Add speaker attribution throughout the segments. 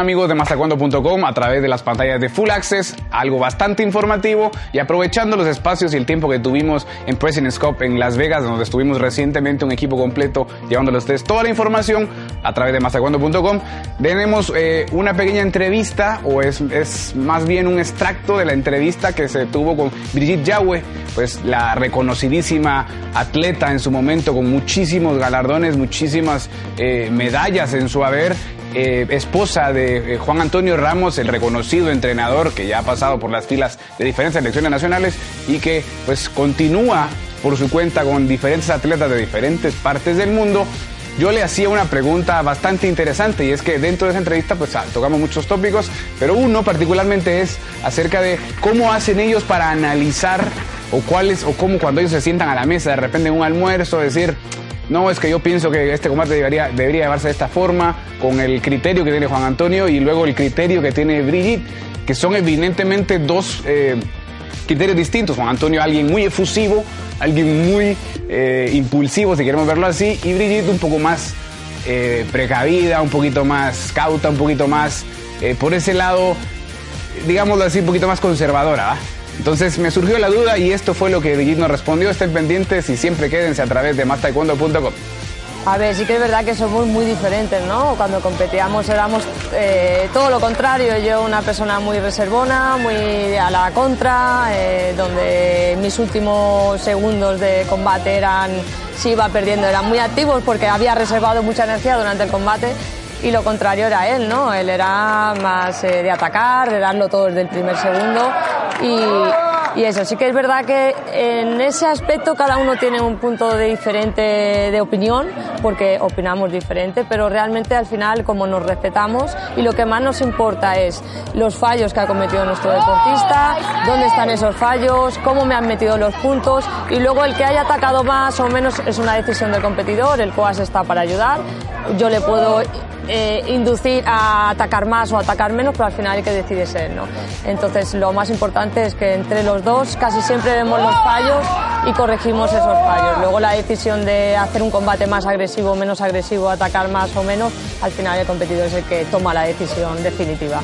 Speaker 1: Amigos de mastercuando.com a través de las pantallas de Full Access, algo bastante informativo y aprovechando los espacios y el tiempo que tuvimos en President's Cup en Las Vegas, donde estuvimos recientemente un equipo completo llevándole a ustedes toda la información a través de mastercuando.com. Tenemos eh, una pequeña entrevista o es, es, más bien un extracto de la entrevista que se tuvo con Brigitte Yahweh, pues la reconocidísima atleta en su momento con muchísimos galardones, muchísimas eh, medallas en su haber eh, esposa de eh, Juan Antonio Ramos, el reconocido entrenador que ya ha pasado por las filas de diferentes selecciones nacionales y que pues continúa por su cuenta con diferentes atletas de diferentes partes del mundo. Yo le hacía una pregunta bastante interesante y es que dentro de esa entrevista pues ah, tocamos muchos tópicos, pero uno particularmente es acerca de cómo hacen ellos para analizar o cuáles o cómo cuando ellos se sientan a la mesa de repente en un almuerzo decir no, es que yo pienso que este combate debería, debería llevarse de esta forma, con el criterio que tiene Juan Antonio y luego el criterio que tiene Brigitte, que son evidentemente dos eh, criterios distintos. Juan Antonio, alguien muy efusivo, alguien muy eh, impulsivo, si queremos verlo así, y Brigitte un poco más eh, precavida, un poquito más cauta, un poquito más, por ese lado, digámoslo así, un poquito más conservadora. Entonces me surgió la duda y esto fue lo que Brigitte nos respondió. Estén pendientes y siempre quédense a través de mastaekwondo.com.
Speaker 2: A ver, sí que es verdad que somos muy diferentes, ¿no? Cuando competíamos éramos eh, todo lo contrario. Yo una persona muy reservona, muy a la contra, eh, donde mis últimos segundos de combate eran, si iba perdiendo, eran muy activos porque había reservado mucha energía durante el combate. Y lo contrario era él, ¿no? Él era más eh, de atacar, de darlo todo desde el primer segundo. Y, eso, sí que es verdad que en ese aspecto cada uno tiene un punto de diferente de opinión, porque opinamos diferente, pero realmente al final como nos respetamos y lo que más nos importa es los fallos que ha cometido nuestro deportista, dónde están esos fallos, cómo me han metido los puntos y luego el que haya atacado más o menos es una decisión del competidor, el COAS está para ayudar, yo le puedo eh, inducir a atacar más o atacar menos, pero al final hay que decidir él, ¿no? Entonces lo más importante es que entre los dos casi siempre vemos los fallos y corregimos esos fallos. Luego la decisión de hacer un combate más agresivo menos agresivo, atacar más o menos, al final el competidor es el que toma la decisión definitiva.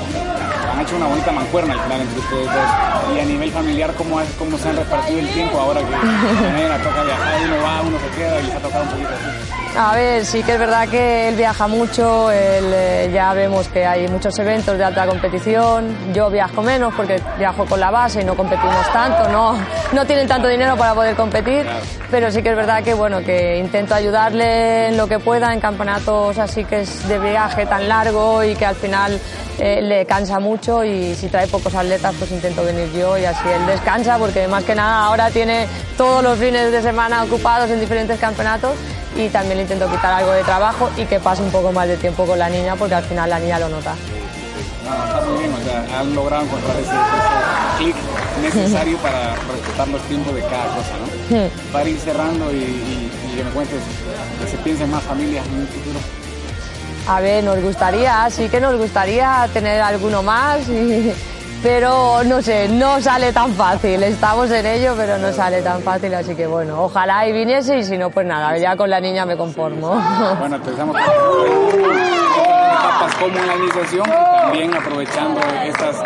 Speaker 1: Han hecho una bonita mancuerna al final entre ustedes dos. Y a nivel familiar, ¿cómo, es, cómo se han repartido el tiempo ahora que manera, toca viajar, uno va, uno se queda y les ha tocado un poquito así?
Speaker 2: A ver, sí que es verdad que él viaja mucho, él, eh, ya vemos que hay muchos eventos de alta competición, yo viajo menos porque viajo con la base y no competimos tanto, no, no tienen tanto dinero para poder competir, pero sí que es verdad que bueno, que intento ayudarle en lo que pueda en campeonatos así que es de viaje tan largo y que al final eh, le cansa mucho y si trae pocos atletas pues intento venir yo y así él descansa porque más que nada ahora tiene todos los fines de semana ocupados en diferentes campeonatos y también le intento quitar algo de trabajo y que pase un poco más de tiempo con la niña porque al final la niña lo nota.
Speaker 1: No, está muy bien, o sea, han logrado encontrar ese, ese clic necesario para respetar los tiempos de cada cosa, ¿no? Para ir cerrando y, y, y que me cuentes que se piensen más familias en un futuro.
Speaker 2: A ver, nos gustaría, sí que nos gustaría tener alguno más, y- pero no sé, no sale tan fácil. Estamos en ello, pero no sale tan fácil, así que bueno, ojalá y viniese y si no, pues nada, ya con la niña me conformo.
Speaker 1: Bueno, deseamos etapas como y también aprovechando estas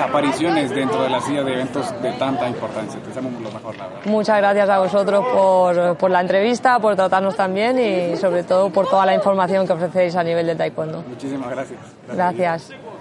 Speaker 1: apariciones dentro de la silla de eventos de tanta importancia. Te deseamos lo mejor, la verdad.
Speaker 2: Muchas gracias a vosotros por, por la entrevista, por tratarnos tan bien y sobre todo por toda la información que ofrecéis a nivel de taekwondo.
Speaker 1: Muchísimas gracias.
Speaker 2: Gracias.